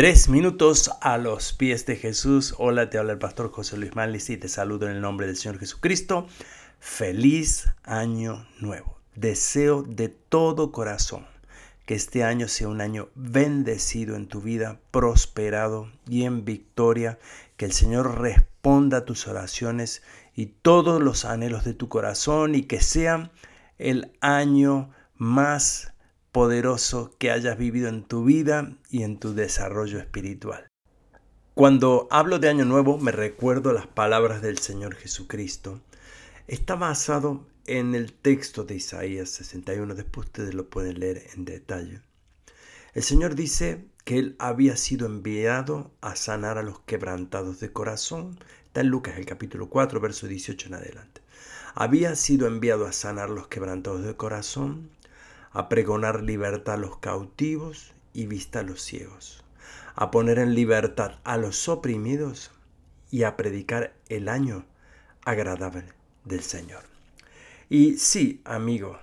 Tres minutos a los pies de Jesús. Hola, te habla el pastor José Luis Malis y te saludo en el nombre del Señor Jesucristo. Feliz año nuevo. Deseo de todo corazón que este año sea un año bendecido en tu vida, prosperado y en victoria. Que el Señor responda a tus oraciones y todos los anhelos de tu corazón y que sea el año más poderoso que hayas vivido en tu vida y en tu desarrollo espiritual. Cuando hablo de Año Nuevo me recuerdo las palabras del Señor Jesucristo. Está basado en el texto de Isaías 61, después ustedes lo pueden leer en detalle. El Señor dice que Él había sido enviado a sanar a los quebrantados de corazón. Está en Lucas el capítulo 4, verso 18 en adelante. Había sido enviado a sanar los quebrantados de corazón, a pregonar libertad a los cautivos y vista a los ciegos, a poner en libertad a los oprimidos y a predicar el año agradable del Señor. Y sí, amigo,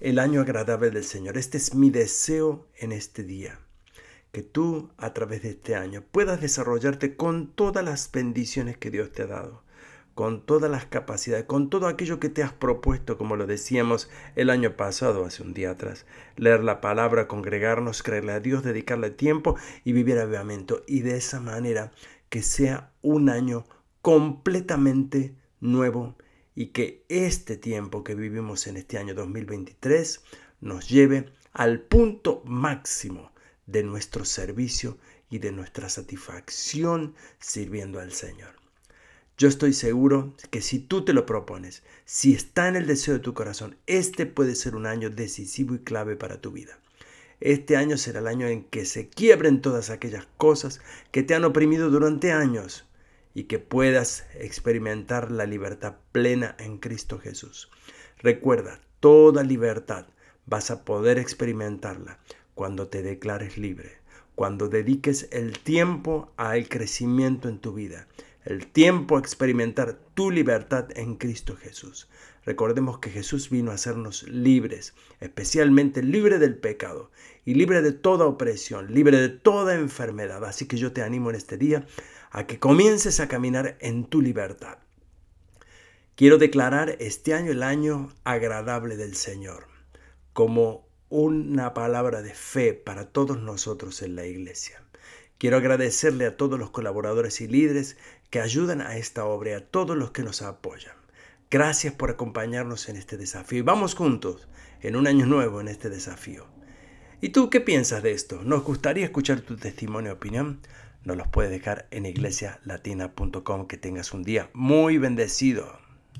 el año agradable del Señor, este es mi deseo en este día, que tú a través de este año puedas desarrollarte con todas las bendiciones que Dios te ha dado con todas las capacidades, con todo aquello que te has propuesto, como lo decíamos el año pasado, hace un día atrás. Leer la palabra, congregarnos, creerle a Dios, dedicarle tiempo y vivir avivamiento. Y de esa manera que sea un año completamente nuevo y que este tiempo que vivimos en este año 2023 nos lleve al punto máximo de nuestro servicio y de nuestra satisfacción sirviendo al Señor. Yo estoy seguro que si tú te lo propones, si está en el deseo de tu corazón, este puede ser un año decisivo y clave para tu vida. Este año será el año en que se quiebren todas aquellas cosas que te han oprimido durante años y que puedas experimentar la libertad plena en Cristo Jesús. Recuerda, toda libertad vas a poder experimentarla cuando te declares libre, cuando dediques el tiempo al crecimiento en tu vida el tiempo a experimentar tu libertad en Cristo Jesús. Recordemos que Jesús vino a hacernos libres, especialmente libre del pecado y libre de toda opresión, libre de toda enfermedad. Así que yo te animo en este día a que comiences a caminar en tu libertad. Quiero declarar este año el año agradable del Señor como una palabra de fe para todos nosotros en la iglesia. Quiero agradecerle a todos los colaboradores y líderes que ayudan a esta obra y a todos los que nos apoyan. Gracias por acompañarnos en este desafío y vamos juntos en un año nuevo en este desafío. ¿Y tú qué piensas de esto? ¿Nos gustaría escuchar tu testimonio y opinión? Nos los puedes dejar en iglesialatina.com. Que tengas un día muy bendecido.